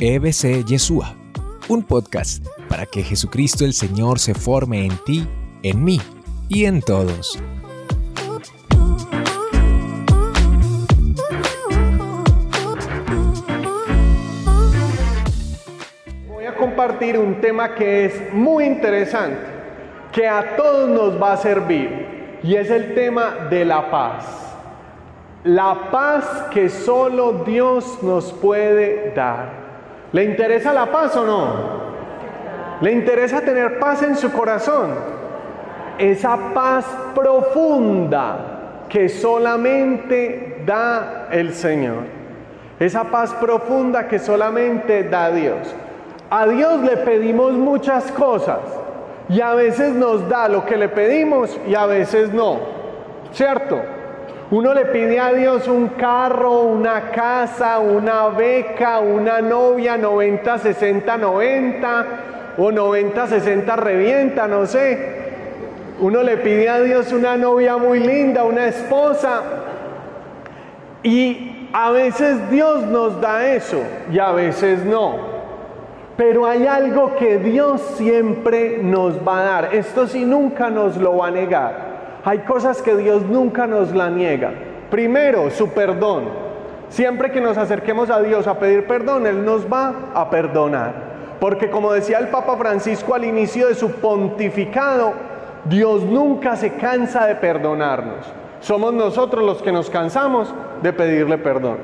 EBC Yeshua, un podcast para que Jesucristo el Señor se forme en ti, en mí y en todos. Voy a compartir un tema que es muy interesante, que a todos nos va a servir, y es el tema de la paz. La paz que solo Dios nos puede dar. ¿Le interesa la paz o no? ¿Le interesa tener paz en su corazón? Esa paz profunda que solamente da el Señor. Esa paz profunda que solamente da Dios. A Dios le pedimos muchas cosas y a veces nos da lo que le pedimos y a veces no. ¿Cierto? Uno le pide a Dios un carro, una casa, una beca, una novia 90, 60, 90 o 90, 60 revienta, no sé. Uno le pide a Dios una novia muy linda, una esposa. Y a veces Dios nos da eso y a veces no. Pero hay algo que Dios siempre nos va a dar. Esto sí nunca nos lo va a negar. Hay cosas que Dios nunca nos la niega. Primero, su perdón. Siempre que nos acerquemos a Dios a pedir perdón, Él nos va a perdonar. Porque como decía el Papa Francisco al inicio de su pontificado, Dios nunca se cansa de perdonarnos. Somos nosotros los que nos cansamos de pedirle perdón.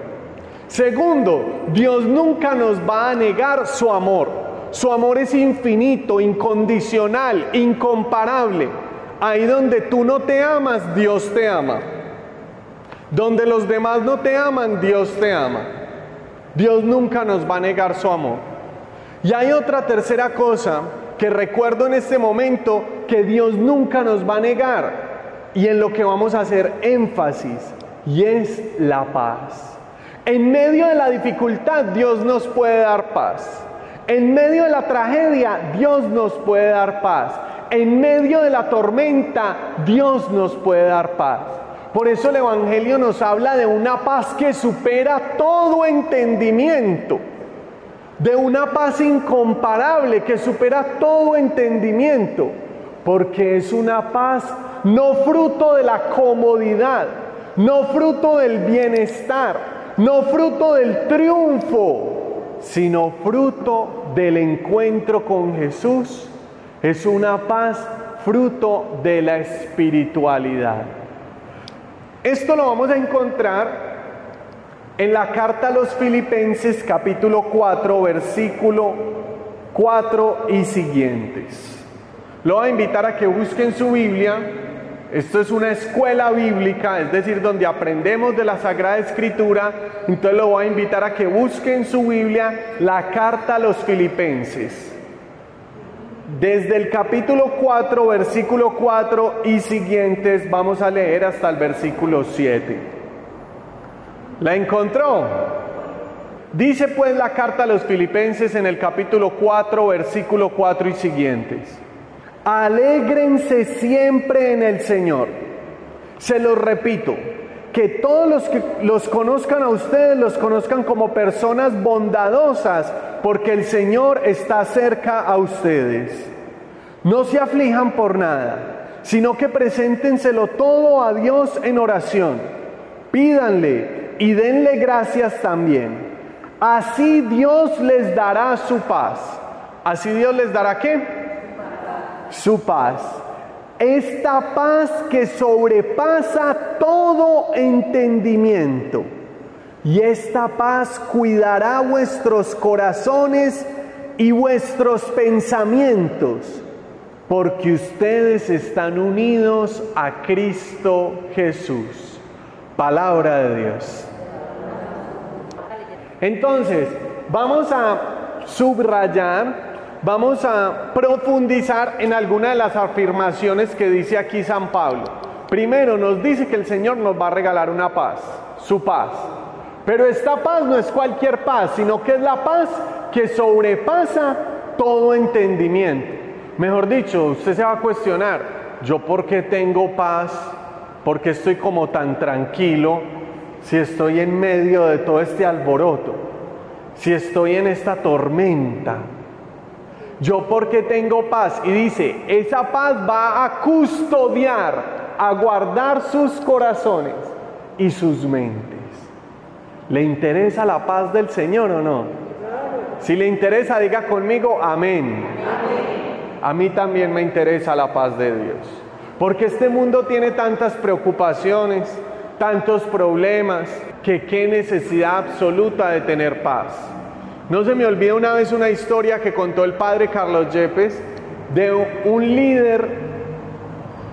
Segundo, Dios nunca nos va a negar su amor. Su amor es infinito, incondicional, incomparable. Ahí donde tú no te amas, Dios te ama. Donde los demás no te aman, Dios te ama. Dios nunca nos va a negar su amor. Y hay otra tercera cosa que recuerdo en este momento que Dios nunca nos va a negar y en lo que vamos a hacer énfasis y es la paz. En medio de la dificultad Dios nos puede dar paz. En medio de la tragedia Dios nos puede dar paz en medio de la tormenta, Dios nos puede dar paz. Por eso el Evangelio nos habla de una paz que supera todo entendimiento, de una paz incomparable que supera todo entendimiento, porque es una paz no fruto de la comodidad, no fruto del bienestar, no fruto del triunfo, sino fruto del encuentro con Jesús es una paz fruto de la espiritualidad. Esto lo vamos a encontrar en la carta a los Filipenses capítulo 4 versículo 4 y siguientes. Lo voy a invitar a que busquen su Biblia. Esto es una escuela bíblica, es decir, donde aprendemos de la Sagrada Escritura. Entonces lo voy a invitar a que busquen su Biblia la carta a los Filipenses. Desde el capítulo 4, versículo 4 y siguientes vamos a leer hasta el versículo 7. ¿La encontró? Dice pues la carta a los filipenses en el capítulo 4, versículo 4 y siguientes. Alégrense siempre en el Señor. Se los repito, que todos los que los conozcan a ustedes los conozcan como personas bondadosas, porque el Señor está cerca a ustedes. No se aflijan por nada, sino que preséntenselo todo a Dios en oración. Pídanle y denle gracias también. Así Dios les dará su paz. Así Dios les dará qué? Su paz esta paz que sobrepasa todo entendimiento. Y esta paz cuidará vuestros corazones y vuestros pensamientos, porque ustedes están unidos a Cristo Jesús. Palabra de Dios. Entonces, vamos a subrayar vamos a profundizar en alguna de las afirmaciones que dice aquí San Pablo. Primero nos dice que el Señor nos va a regalar una paz, su paz. Pero esta paz no es cualquier paz, sino que es la paz que sobrepasa todo entendimiento. Mejor dicho, usted se va a cuestionar, ¿yo por qué tengo paz? ¿Por qué estoy como tan tranquilo si estoy en medio de todo este alboroto? si estoy en esta tormenta? Yo porque tengo paz. Y dice, esa paz va a custodiar, a guardar sus corazones y sus mentes. ¿Le interesa la paz del Señor o no? Si le interesa, diga conmigo, amén. A mí también me interesa la paz de Dios. Porque este mundo tiene tantas preocupaciones, tantos problemas, que qué necesidad absoluta de tener paz. No se me olvida una vez una historia que contó el padre Carlos Yepes de un líder,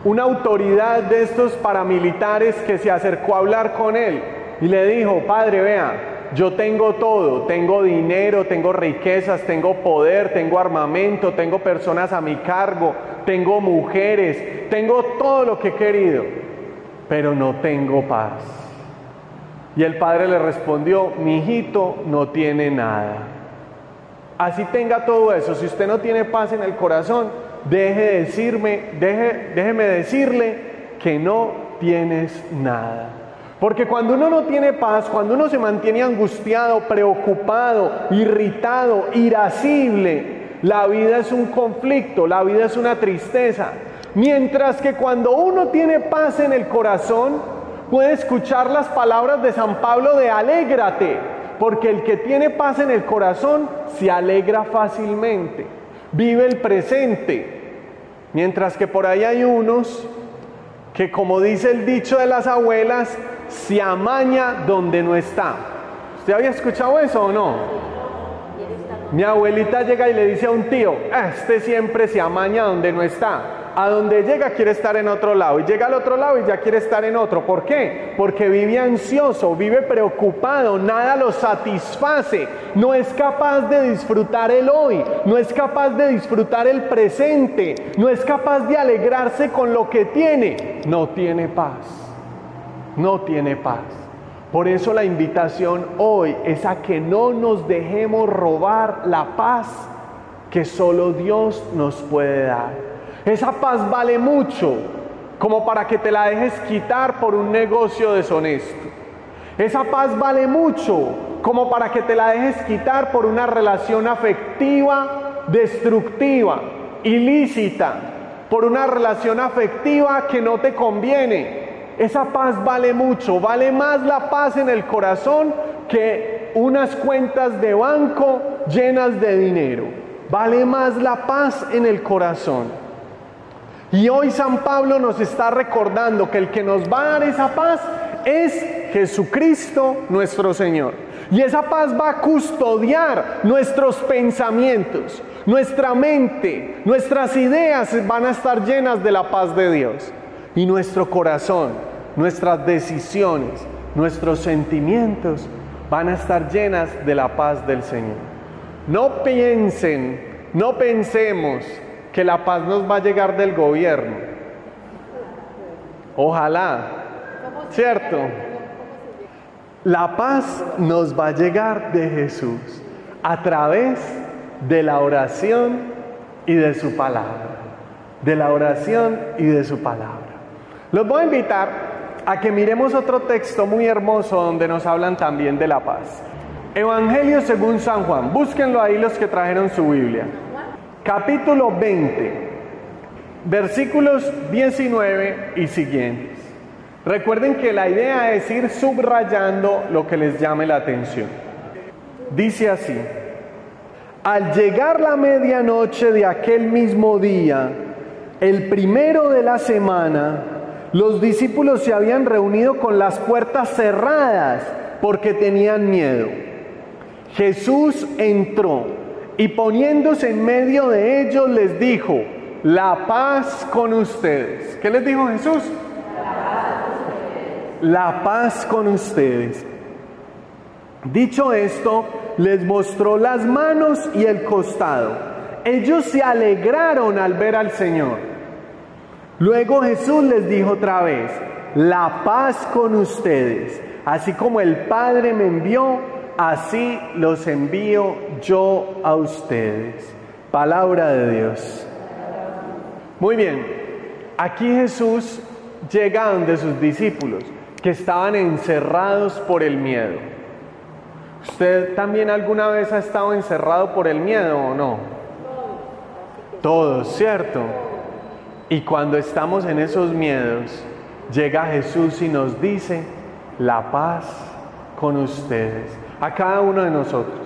una autoridad de estos paramilitares que se acercó a hablar con él y le dijo, padre, vea, yo tengo todo, tengo dinero, tengo riquezas, tengo poder, tengo armamento, tengo personas a mi cargo, tengo mujeres, tengo todo lo que he querido, pero no tengo paz. Y el padre le respondió, mi hijito no tiene nada. Así tenga todo eso, si usted no tiene paz en el corazón, deje de decirme, deje, déjeme decirle que no tienes nada. Porque cuando uno no tiene paz, cuando uno se mantiene angustiado, preocupado, irritado, irascible, la vida es un conflicto, la vida es una tristeza. Mientras que cuando uno tiene paz en el corazón, puede escuchar las palabras de San Pablo de alégrate, porque el que tiene paz en el corazón se alegra fácilmente, vive el presente. Mientras que por ahí hay unos que como dice el dicho de las abuelas, se amaña donde no está. ¿Usted había escuchado eso o no? Mi abuelita llega y le dice a un tío, este siempre se amaña donde no está. A donde llega quiere estar en otro lado y llega al otro lado y ya quiere estar en otro. ¿Por qué? Porque vive ansioso, vive preocupado, nada lo satisface, no es capaz de disfrutar el hoy, no es capaz de disfrutar el presente, no es capaz de alegrarse con lo que tiene, no tiene paz no tiene paz. Por eso la invitación hoy es a que no nos dejemos robar la paz que solo Dios nos puede dar. Esa paz vale mucho como para que te la dejes quitar por un negocio deshonesto. Esa paz vale mucho como para que te la dejes quitar por una relación afectiva destructiva, ilícita, por una relación afectiva que no te conviene, esa paz vale mucho, vale más la paz en el corazón que unas cuentas de banco llenas de dinero. Vale más la paz en el corazón. Y hoy San Pablo nos está recordando que el que nos va a dar esa paz es Jesucristo nuestro Señor. Y esa paz va a custodiar nuestros pensamientos, nuestra mente, nuestras ideas van a estar llenas de la paz de Dios y nuestro corazón, nuestras decisiones, nuestros sentimientos van a estar llenas de la paz del Señor. No piensen, no pensemos que la paz nos va a llegar del gobierno. Ojalá, ¿cierto? La paz nos va a llegar de Jesús a través de la oración y de su palabra. De la oración y de su palabra. Los voy a invitar a que miremos otro texto muy hermoso donde nos hablan también de la paz. Evangelio según San Juan, búsquenlo ahí los que trajeron su Biblia. Capítulo 20, versículos 19 y siguientes. Recuerden que la idea es ir subrayando lo que les llame la atención. Dice así, al llegar la medianoche de aquel mismo día, el primero de la semana, los discípulos se habían reunido con las puertas cerradas porque tenían miedo. Jesús entró y poniéndose en medio de ellos les dijo, la paz con ustedes. ¿Qué les dijo Jesús? La paz con ustedes. Dicho esto, les mostró las manos y el costado. Ellos se alegraron al ver al Señor. Luego Jesús les dijo otra vez, la paz con ustedes. Así como el Padre me envió, así los envío yo a ustedes. Palabra de Dios. Muy bien, aquí Jesús llega donde sus discípulos, que estaban encerrados por el miedo. ¿Usted también alguna vez ha estado encerrado por el miedo o no? Todos, ¿cierto? Y cuando estamos en esos miedos, llega Jesús y nos dice, la paz con ustedes, a cada uno de nosotros.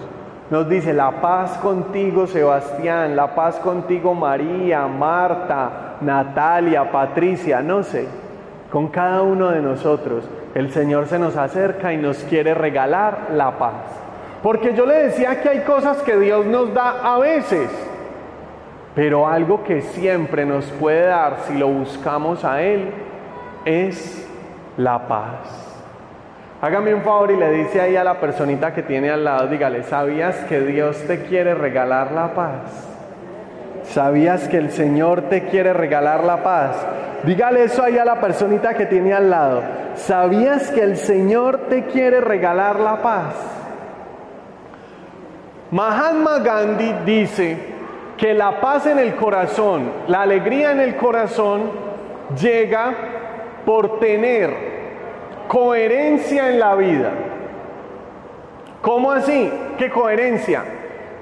Nos dice, la paz contigo Sebastián, la paz contigo María, Marta, Natalia, Patricia, no sé, con cada uno de nosotros. El Señor se nos acerca y nos quiere regalar la paz. Porque yo le decía que hay cosas que Dios nos da a veces, pero algo que siempre nos puede dar si lo buscamos a Él es la paz. Hágame un favor y le dice ahí a la personita que tiene al lado, dígale, ¿sabías que Dios te quiere regalar la paz? ¿Sabías que el Señor te quiere regalar la paz? Dígale eso ahí a la personita que tiene al lado. ¿Sabías que el Señor te quiere regalar la paz? Mahatma Gandhi dice que la paz en el corazón, la alegría en el corazón llega por tener coherencia en la vida. ¿Cómo así? ¿Qué coherencia?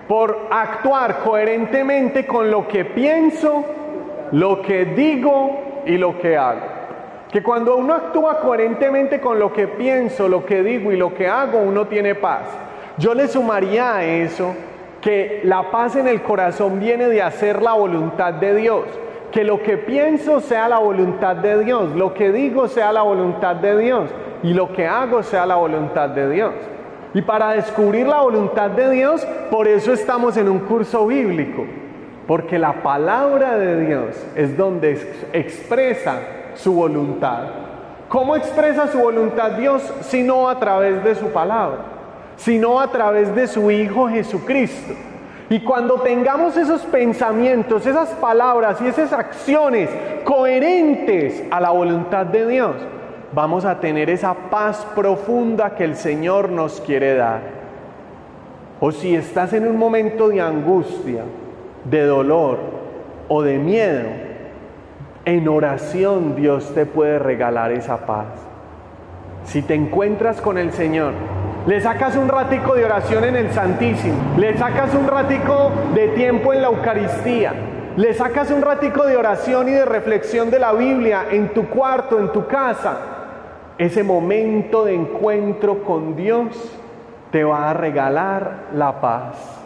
Por actuar coherentemente con lo que pienso, lo que digo y lo que hago. Que cuando uno actúa coherentemente con lo que pienso, lo que digo y lo que hago, uno tiene paz. Yo le sumaría a eso que la paz en el corazón viene de hacer la voluntad de Dios que lo que pienso sea la voluntad de Dios, lo que digo sea la voluntad de Dios y lo que hago sea la voluntad de Dios. Y para descubrir la voluntad de Dios, por eso estamos en un curso bíblico, porque la palabra de Dios es donde expresa su voluntad. ¿Cómo expresa su voluntad Dios? Si no a través de su palabra, sino a través de su Hijo Jesucristo. Y cuando tengamos esos pensamientos, esas palabras y esas acciones coherentes a la voluntad de Dios, vamos a tener esa paz profunda que el Señor nos quiere dar. O si estás en un momento de angustia, de dolor o de miedo, en oración Dios te puede regalar esa paz. Si te encuentras con el Señor, le sacas un ratico de oración en el Santísimo, le sacas un ratico de tiempo en la Eucaristía, le sacas un ratico de oración y de reflexión de la Biblia en tu cuarto, en tu casa. Ese momento de encuentro con Dios te va a regalar la paz.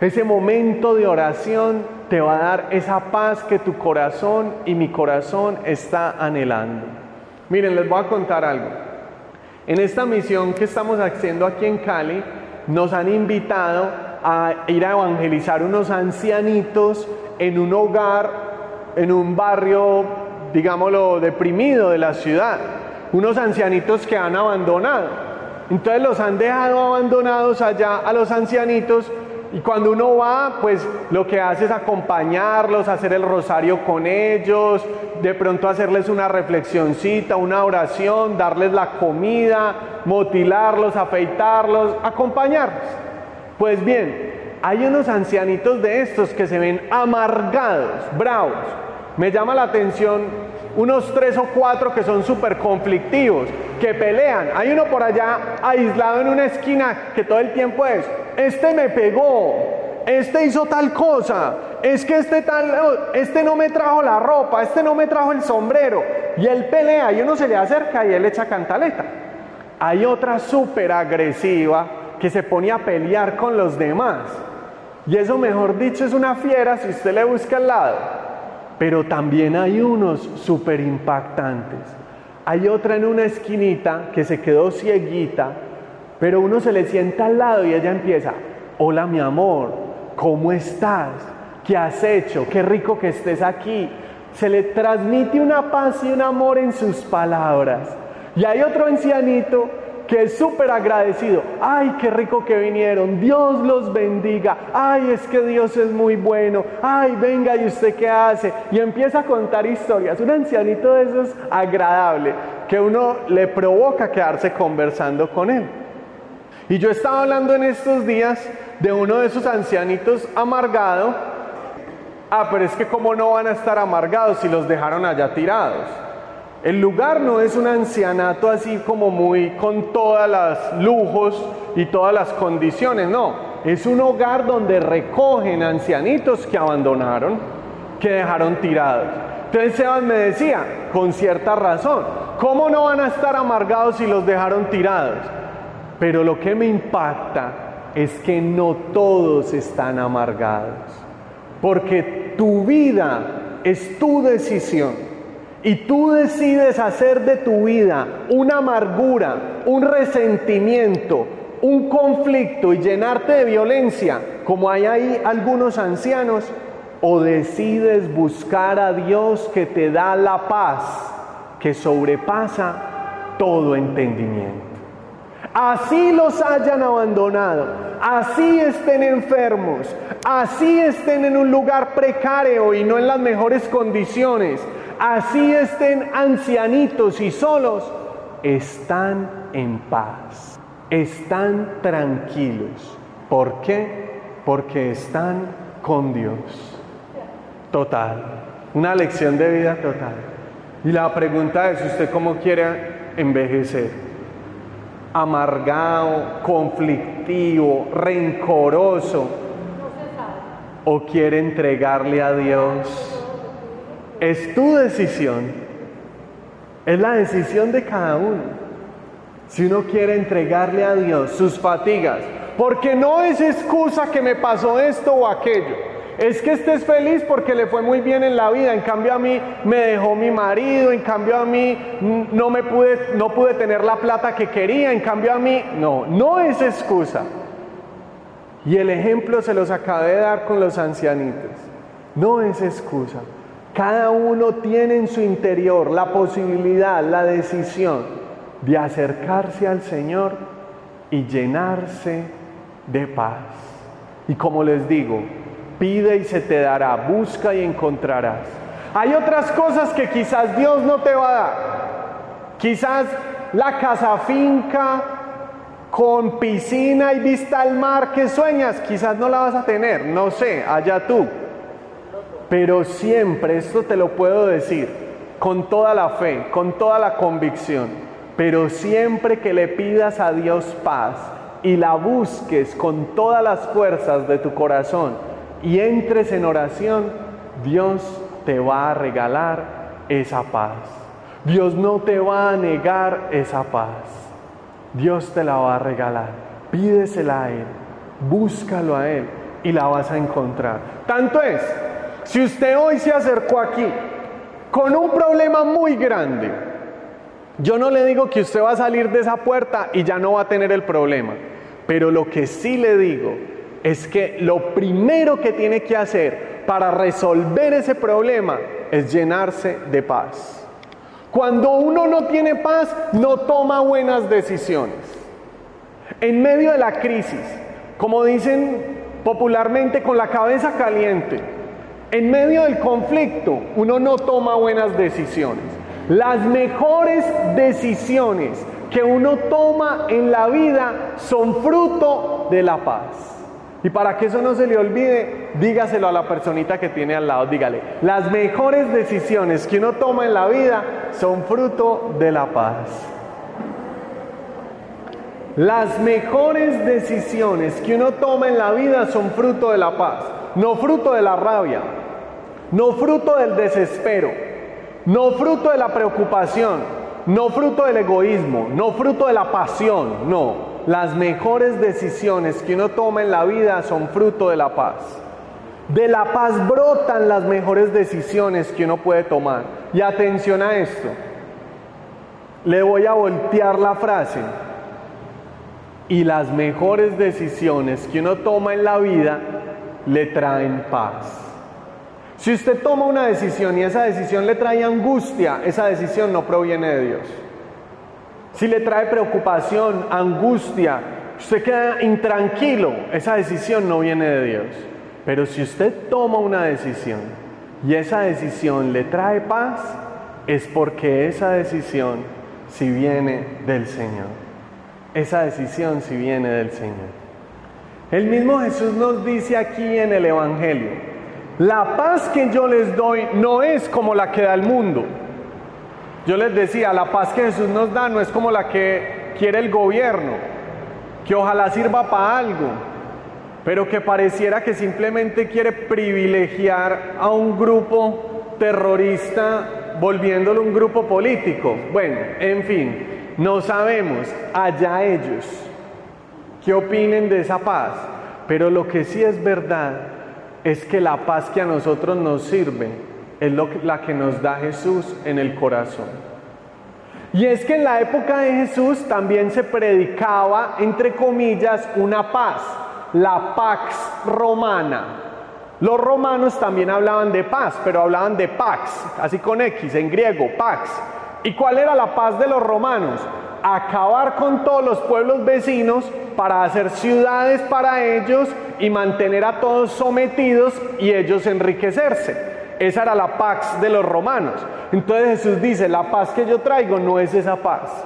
Ese momento de oración te va a dar esa paz que tu corazón y mi corazón está anhelando. Miren, les voy a contar algo. En esta misión que estamos haciendo aquí en Cali, nos han invitado a ir a evangelizar unos ancianitos en un hogar, en un barrio, digámoslo, deprimido de la ciudad. Unos ancianitos que han abandonado. Entonces los han dejado abandonados allá a los ancianitos y cuando uno va, pues lo que hace es acompañarlos, hacer el rosario con ellos, de pronto hacerles una reflexioncita, una oración, darles la comida, motilarlos, afeitarlos, acompañarlos. Pues bien, hay unos ancianitos de estos que se ven amargados, bravos. Me llama la atención unos tres o cuatro que son súper conflictivos, que pelean. Hay uno por allá aislado en una esquina que todo el tiempo es, este me pegó, este hizo tal cosa, es que este tal, este no me trajo la ropa, este no me trajo el sombrero. Y él pelea y uno se le acerca y él echa cantaleta. Hay otra súper agresiva que se pone a pelear con los demás. Y eso, mejor dicho, es una fiera si usted le busca al lado. Pero también hay unos súper impactantes. Hay otra en una esquinita que se quedó cieguita, pero uno se le sienta al lado y ella empieza, hola mi amor, ¿cómo estás? ¿Qué has hecho? Qué rico que estés aquí. Se le transmite una paz y un amor en sus palabras. Y hay otro ancianito que es súper agradecido. Ay, qué rico que vinieron. Dios los bendiga. Ay, es que Dios es muy bueno. Ay, venga, ¿y usted qué hace? Y empieza a contar historias. Un ancianito de esos agradable que uno le provoca quedarse conversando con él. Y yo estaba hablando en estos días de uno de esos ancianitos amargado. Ah, pero es que cómo no van a estar amargados si los dejaron allá tirados. El lugar no es un ancianato así como muy con todas las lujos y todas las condiciones, no. Es un hogar donde recogen ancianitos que abandonaron, que dejaron tirados. Entonces Sebas me decía, con cierta razón, ¿cómo no van a estar amargados si los dejaron tirados? Pero lo que me impacta es que no todos están amargados, porque tu vida es tu decisión y tú decides hacer de tu vida una amargura, un resentimiento, un conflicto y llenarte de violencia, como hay ahí algunos ancianos, o decides buscar a Dios que te da la paz que sobrepasa todo entendimiento. Así los hayan abandonado, así estén enfermos, así estén en un lugar precario y no en las mejores condiciones, así estén ancianitos y solos, están en paz, están tranquilos. ¿Por qué? Porque están con Dios. Total, una lección de vida total. Y la pregunta es, ¿usted cómo quiere envejecer? ¿Amargado, conflictivo, rencoroso? ¿O quiere entregarle a Dios? Es tu decisión. Es la decisión de cada uno. Si uno quiere entregarle a Dios sus fatigas, porque no es excusa que me pasó esto o aquello. Es que estés feliz porque le fue muy bien en la vida. En cambio a mí me dejó mi marido, en cambio a mí no me pude no pude tener la plata que quería, en cambio a mí no, no es excusa. Y el ejemplo se los acabé de dar con los ancianitos. No es excusa. Cada uno tiene en su interior la posibilidad, la decisión de acercarse al Señor y llenarse de paz. Y como les digo, pide y se te dará, busca y encontrarás. Hay otras cosas que quizás Dios no te va a dar. Quizás la casa finca con piscina y vista al mar que sueñas, quizás no la vas a tener, no sé, allá tú. Pero siempre, esto te lo puedo decir, con toda la fe, con toda la convicción, pero siempre que le pidas a Dios paz y la busques con todas las fuerzas de tu corazón y entres en oración, Dios te va a regalar esa paz. Dios no te va a negar esa paz. Dios te la va a regalar. Pídesela a Él, búscalo a Él y la vas a encontrar. Tanto es si usted hoy se acercó aquí con un problema muy grande, yo no le digo que usted va a salir de esa puerta y ya no va a tener el problema, pero lo que sí le digo es que lo primero que tiene que hacer para resolver ese problema es llenarse de paz. Cuando uno no tiene paz, no toma buenas decisiones. En medio de la crisis, como dicen popularmente, con la cabeza caliente, en medio del conflicto uno no toma buenas decisiones. Las mejores decisiones que uno toma en la vida son fruto de la paz. Y para que eso no se le olvide, dígaselo a la personita que tiene al lado, dígale, las mejores decisiones que uno toma en la vida son fruto de la paz. Las mejores decisiones que uno toma en la vida son fruto de la paz, no fruto de la rabia, no fruto del desespero, no fruto de la preocupación, no fruto del egoísmo, no fruto de la pasión, no. Las mejores decisiones que uno toma en la vida son fruto de la paz. De la paz brotan las mejores decisiones que uno puede tomar. Y atención a esto. Le voy a voltear la frase. Y las mejores decisiones que uno toma en la vida le traen paz. Si usted toma una decisión y esa decisión le trae angustia, esa decisión no proviene de Dios. Si le trae preocupación, angustia, usted queda intranquilo, esa decisión no viene de Dios. Pero si usted toma una decisión y esa decisión le trae paz, es porque esa decisión si viene del Señor. Esa decisión si viene del Señor. El mismo Jesús nos dice aquí en el Evangelio, la paz que yo les doy no es como la que da el mundo. Yo les decía, la paz que Jesús nos da no es como la que quiere el gobierno, que ojalá sirva para algo, pero que pareciera que simplemente quiere privilegiar a un grupo terrorista volviéndolo un grupo político. Bueno, en fin, no sabemos, allá ellos, qué opinen de esa paz, pero lo que sí es verdad es que la paz que a nosotros nos sirve es la que nos da Jesús en el corazón. Y es que en la época de Jesús también se predicaba, entre comillas, una paz, la pax romana. Los romanos también hablaban de paz, pero hablaban de pax, así con X, en griego, pax. ¿Y cuál era la paz de los romanos? Acabar con todos los pueblos vecinos para hacer ciudades para ellos y mantener a todos sometidos y ellos enriquecerse. Esa era la pax de los romanos. Entonces Jesús dice, la paz que yo traigo no es esa paz.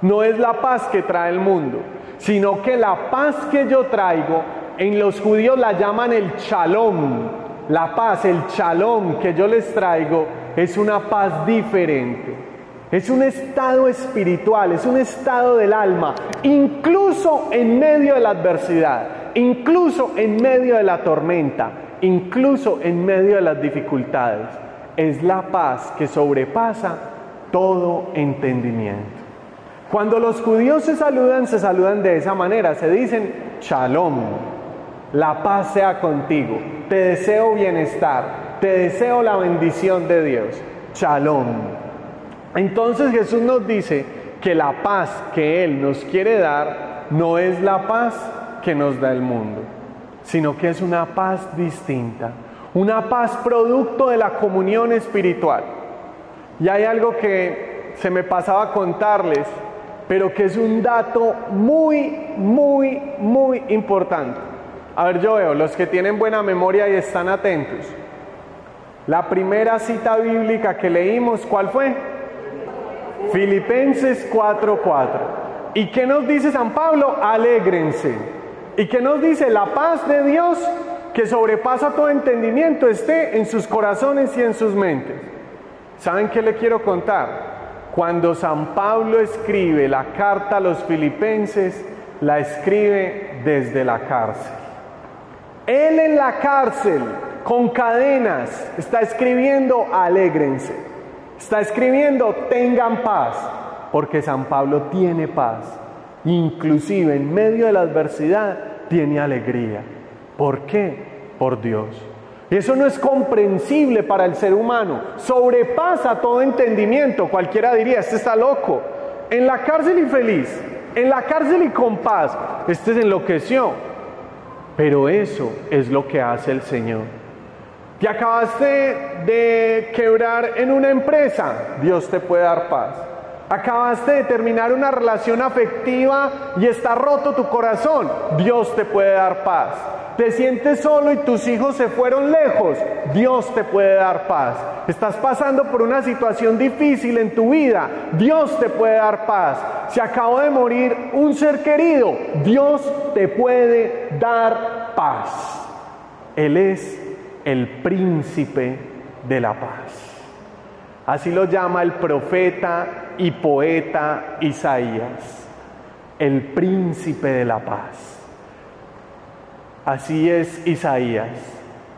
No es la paz que trae el mundo, sino que la paz que yo traigo, en los judíos la llaman el shalom. La paz, el shalom que yo les traigo es una paz diferente. Es un estado espiritual, es un estado del alma, incluso en medio de la adversidad, incluso en medio de la tormenta, incluso en medio de las dificultades. Es la paz que sobrepasa todo entendimiento. Cuando los judíos se saludan, se saludan de esa manera, se dicen shalom, la paz sea contigo, te deseo bienestar, te deseo la bendición de Dios, shalom. Entonces Jesús nos dice que la paz que Él nos quiere dar no es la paz que nos da el mundo sino que es una paz distinta, una paz producto de la comunión espiritual. Y hay algo que se me pasaba a contarles, pero que es un dato muy, muy, muy importante. A ver, yo veo, los que tienen buena memoria y están atentos. La primera cita bíblica que leímos, ¿cuál fue? Filipenses 4:4. ¿Y qué nos dice San Pablo? Alégrense. ¿Y que nos dice? La paz de Dios que sobrepasa todo entendimiento esté en sus corazones y en sus mentes. ¿Saben qué le quiero contar? Cuando San Pablo escribe la carta a los filipenses, la escribe desde la cárcel. Él en la cárcel, con cadenas, está escribiendo alégrense. Está escribiendo tengan paz, porque San Pablo tiene paz inclusive en medio de la adversidad, tiene alegría. ¿Por qué? Por Dios. Eso no es comprensible para el ser humano, sobrepasa todo entendimiento. Cualquiera diría, este está loco. En la cárcel y feliz, en la cárcel y con paz, este se enloqueció. Pero eso es lo que hace el Señor. Te acabaste de quebrar en una empresa, Dios te puede dar paz. Acabaste de terminar una relación afectiva y está roto tu corazón. Dios te puede dar paz. Te sientes solo y tus hijos se fueron lejos. Dios te puede dar paz. Estás pasando por una situación difícil en tu vida. Dios te puede dar paz. Se acabó de morir un ser querido. Dios te puede dar paz. Él es el príncipe de la paz. Así lo llama el profeta y poeta Isaías, el príncipe de la paz. Así es Isaías,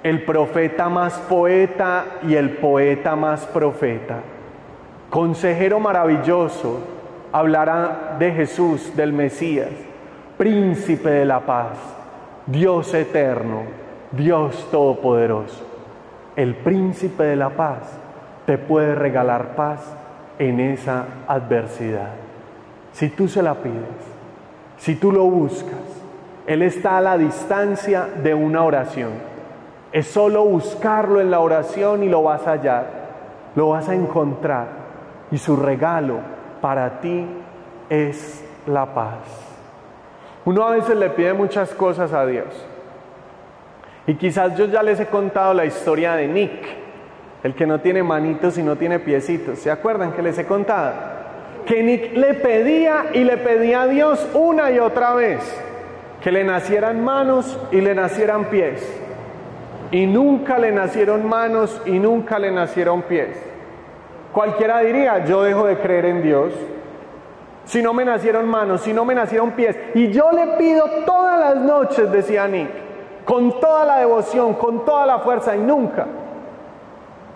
el profeta más poeta y el poeta más profeta. Consejero maravilloso, hablará de Jesús, del Mesías, príncipe de la paz, Dios eterno, Dios todopoderoso, el príncipe de la paz te puede regalar paz en esa adversidad. Si tú se la pides, si tú lo buscas, Él está a la distancia de una oración. Es solo buscarlo en la oración y lo vas a hallar, lo vas a encontrar. Y su regalo para ti es la paz. Uno a veces le pide muchas cosas a Dios. Y quizás yo ya les he contado la historia de Nick el que no tiene manitos y no tiene piecitos. ¿Se acuerdan que les he contado? Que Nick le pedía y le pedía a Dios una y otra vez que le nacieran manos y le nacieran pies. Y nunca le nacieron manos y nunca le nacieron pies. Cualquiera diría, yo dejo de creer en Dios. Si no me nacieron manos, si no me nacieron pies. Y yo le pido todas las noches, decía Nick, con toda la devoción, con toda la fuerza y nunca.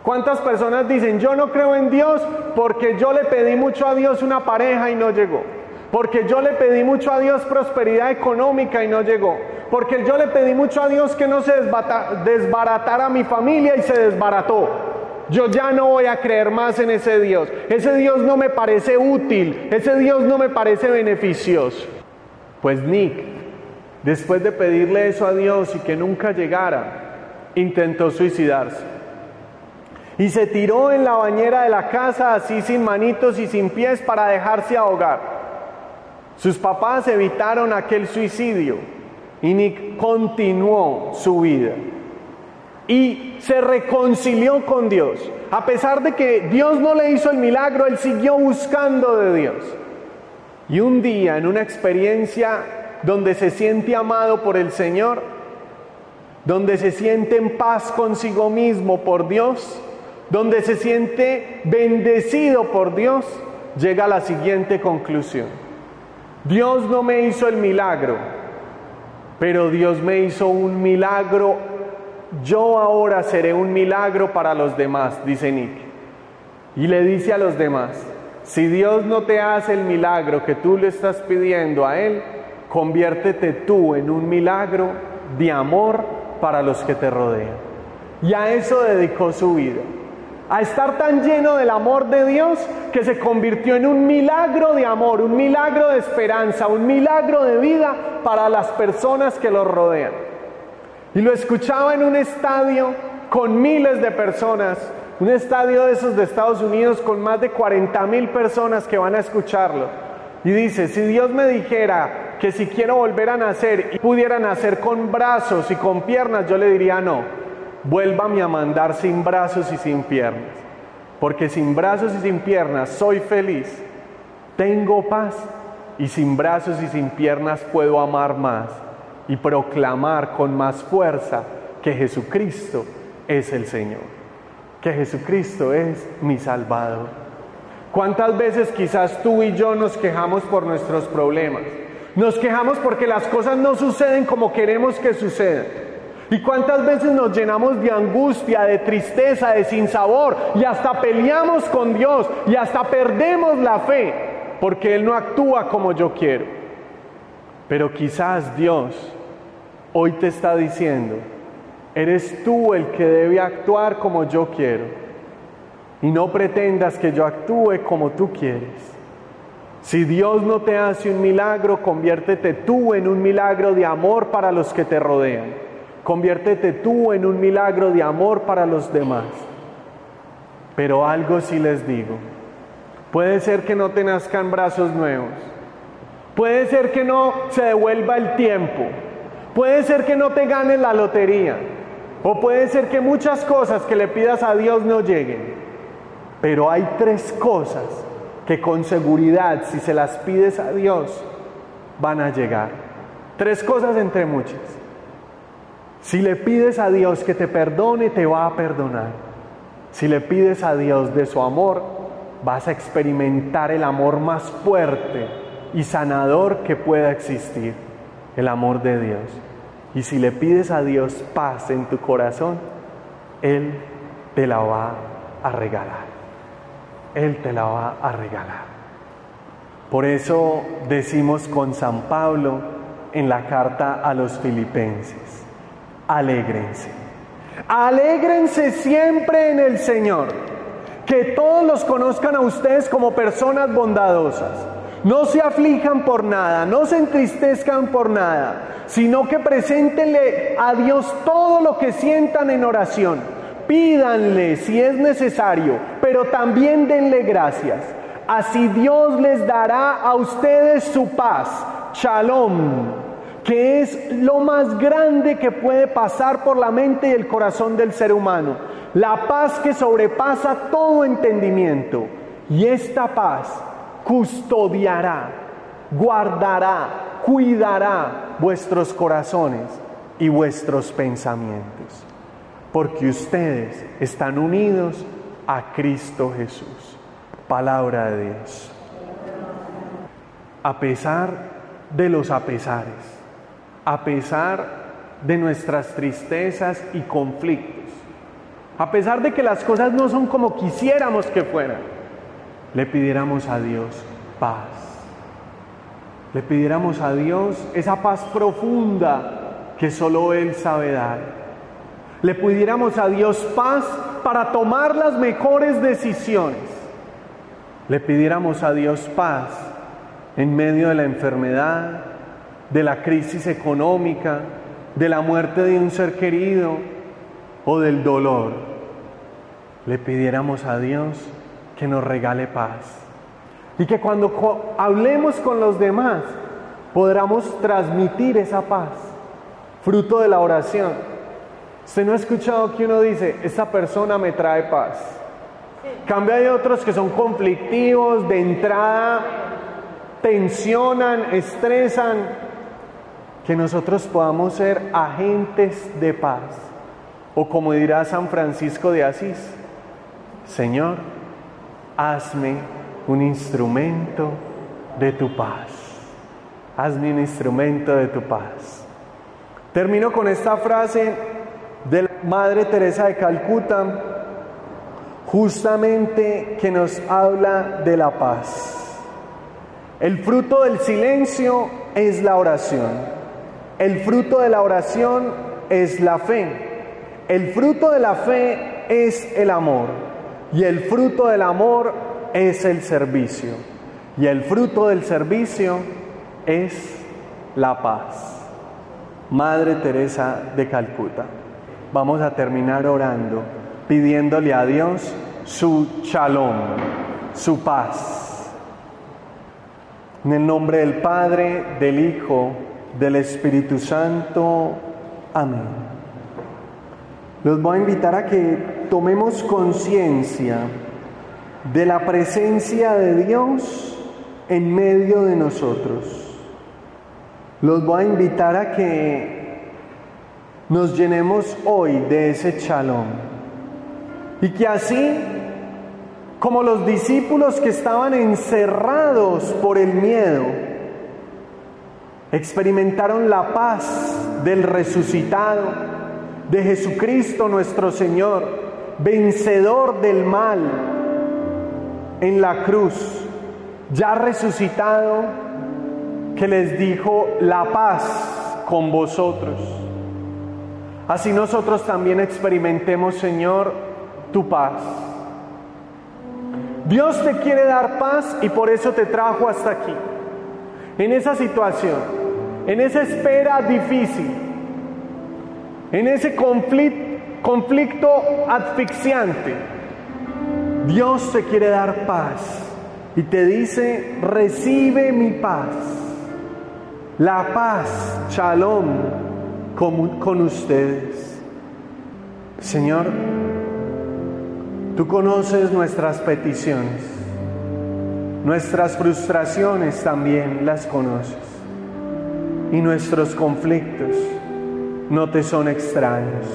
¿Cuántas personas dicen, yo no creo en Dios porque yo le pedí mucho a Dios una pareja y no llegó? Porque yo le pedí mucho a Dios prosperidad económica y no llegó. Porque yo le pedí mucho a Dios que no se desbaratara mi familia y se desbarató. Yo ya no voy a creer más en ese Dios. Ese Dios no me parece útil. Ese Dios no me parece beneficioso. Pues Nick, después de pedirle eso a Dios y que nunca llegara, intentó suicidarse. Y se tiró en la bañera de la casa así sin manitos y sin pies para dejarse ahogar. Sus papás evitaron aquel suicidio y Nick continuó su vida. Y se reconcilió con Dios. A pesar de que Dios no le hizo el milagro, él siguió buscando de Dios. Y un día, en una experiencia donde se siente amado por el Señor, donde se siente en paz consigo mismo por Dios, donde se siente bendecido por Dios, llega a la siguiente conclusión. Dios no me hizo el milagro, pero Dios me hizo un milagro. Yo ahora seré un milagro para los demás, dice Nick. Y le dice a los demás, si Dios no te hace el milagro que tú le estás pidiendo a Él, conviértete tú en un milagro de amor para los que te rodean. Y a eso dedicó su vida a estar tan lleno del amor de Dios que se convirtió en un milagro de amor, un milagro de esperanza, un milagro de vida para las personas que lo rodean. Y lo escuchaba en un estadio con miles de personas, un estadio de esos de Estados Unidos con más de 40 mil personas que van a escucharlo. Y dice, si Dios me dijera que si quiero volver a nacer y pudiera nacer con brazos y con piernas, yo le diría no vuélvame a mandar sin brazos y sin piernas. Porque sin brazos y sin piernas soy feliz, tengo paz y sin brazos y sin piernas puedo amar más y proclamar con más fuerza que Jesucristo es el Señor, que Jesucristo es mi Salvador. ¿Cuántas veces quizás tú y yo nos quejamos por nuestros problemas? Nos quejamos porque las cosas no suceden como queremos que sucedan. ¿Y cuántas veces nos llenamos de angustia, de tristeza, de sinsabor y hasta peleamos con Dios y hasta perdemos la fe porque Él no actúa como yo quiero? Pero quizás Dios hoy te está diciendo, eres tú el que debe actuar como yo quiero y no pretendas que yo actúe como tú quieres. Si Dios no te hace un milagro, conviértete tú en un milagro de amor para los que te rodean. Conviértete tú en un milagro de amor para los demás. Pero algo sí les digo. Puede ser que no te nazcan brazos nuevos. Puede ser que no se devuelva el tiempo. Puede ser que no te ganes la lotería. O puede ser que muchas cosas que le pidas a Dios no lleguen. Pero hay tres cosas que con seguridad, si se las pides a Dios, van a llegar. Tres cosas entre muchas. Si le pides a Dios que te perdone, te va a perdonar. Si le pides a Dios de su amor, vas a experimentar el amor más fuerte y sanador que pueda existir, el amor de Dios. Y si le pides a Dios paz en tu corazón, Él te la va a regalar. Él te la va a regalar. Por eso decimos con San Pablo en la carta a los filipenses, alégrense. Alégrense siempre en el Señor. Que todos los conozcan a ustedes como personas bondadosas. No se aflijan por nada, no se entristezcan por nada, sino que preséntenle a Dios todo lo que sientan en oración. Pídanle si es necesario, pero también denle gracias. Así Dios les dará a ustedes su paz. Shalom que es lo más grande que puede pasar por la mente y el corazón del ser humano. La paz que sobrepasa todo entendimiento. Y esta paz custodiará, guardará, cuidará vuestros corazones y vuestros pensamientos. Porque ustedes están unidos a Cristo Jesús. Palabra de Dios. A pesar de los apesares, a pesar de nuestras tristezas y conflictos, a pesar de que las cosas no son como quisiéramos que fueran, le pidiéramos a Dios paz. Le pidiéramos a Dios esa paz profunda que solo Él sabe dar. Le pidiéramos a Dios paz para tomar las mejores decisiones. Le pidiéramos a Dios paz en medio de la enfermedad, de la crisis económica, de la muerte de un ser querido o del dolor. Le pidiéramos a Dios que nos regale paz. Y que cuando hablemos con los demás podamos transmitir esa paz, fruto de la oración. Usted no ha escuchado que uno dice, esta persona me trae paz. Cambia hay otros que son conflictivos, de entrada, tensionan, estresan. Que nosotros podamos ser agentes de paz. O como dirá San Francisco de Asís, Señor, hazme un instrumento de tu paz. Hazme un instrumento de tu paz. Termino con esta frase de Madre Teresa de Calcuta, justamente que nos habla de la paz. El fruto del silencio es la oración. El fruto de la oración es la fe. El fruto de la fe es el amor. Y el fruto del amor es el servicio. Y el fruto del servicio es la paz. Madre Teresa de Calcuta. Vamos a terminar orando, pidiéndole a Dios su shalom, su paz. En el nombre del Padre, del Hijo, del Espíritu Santo. Amén. Los voy a invitar a que tomemos conciencia de la presencia de Dios en medio de nosotros. Los voy a invitar a que nos llenemos hoy de ese chalón y que así como los discípulos que estaban encerrados por el miedo, experimentaron la paz del resucitado, de Jesucristo nuestro Señor, vencedor del mal en la cruz, ya resucitado, que les dijo la paz con vosotros. Así nosotros también experimentemos, Señor, tu paz. Dios te quiere dar paz y por eso te trajo hasta aquí. En esa situación, en esa espera difícil, en ese conflicto, asfixiante, Dios te quiere dar paz y te dice, recibe mi paz, la paz, shalom, con, ustedes. Señor, tú conoces nuestras peticiones, nuestras frustraciones también las conoces y nuestros conflictos no te son extraños.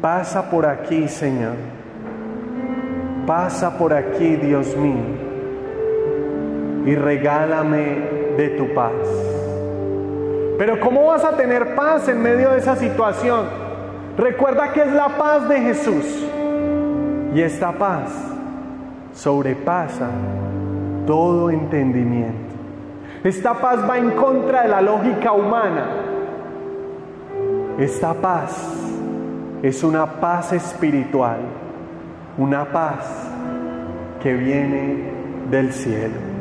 Pasa por aquí, Señor. Pasa por aquí, Dios mío, y regálame de tu paz. Pero ¿cómo vas a tener paz en medio de esa situación? Recuerda que es la paz de Jesús. Y esta paz sobrepasa todo entendimiento. Esta paz va en contra de la lógica humana esta paz es una paz espiritual, una paz que viene del cielo.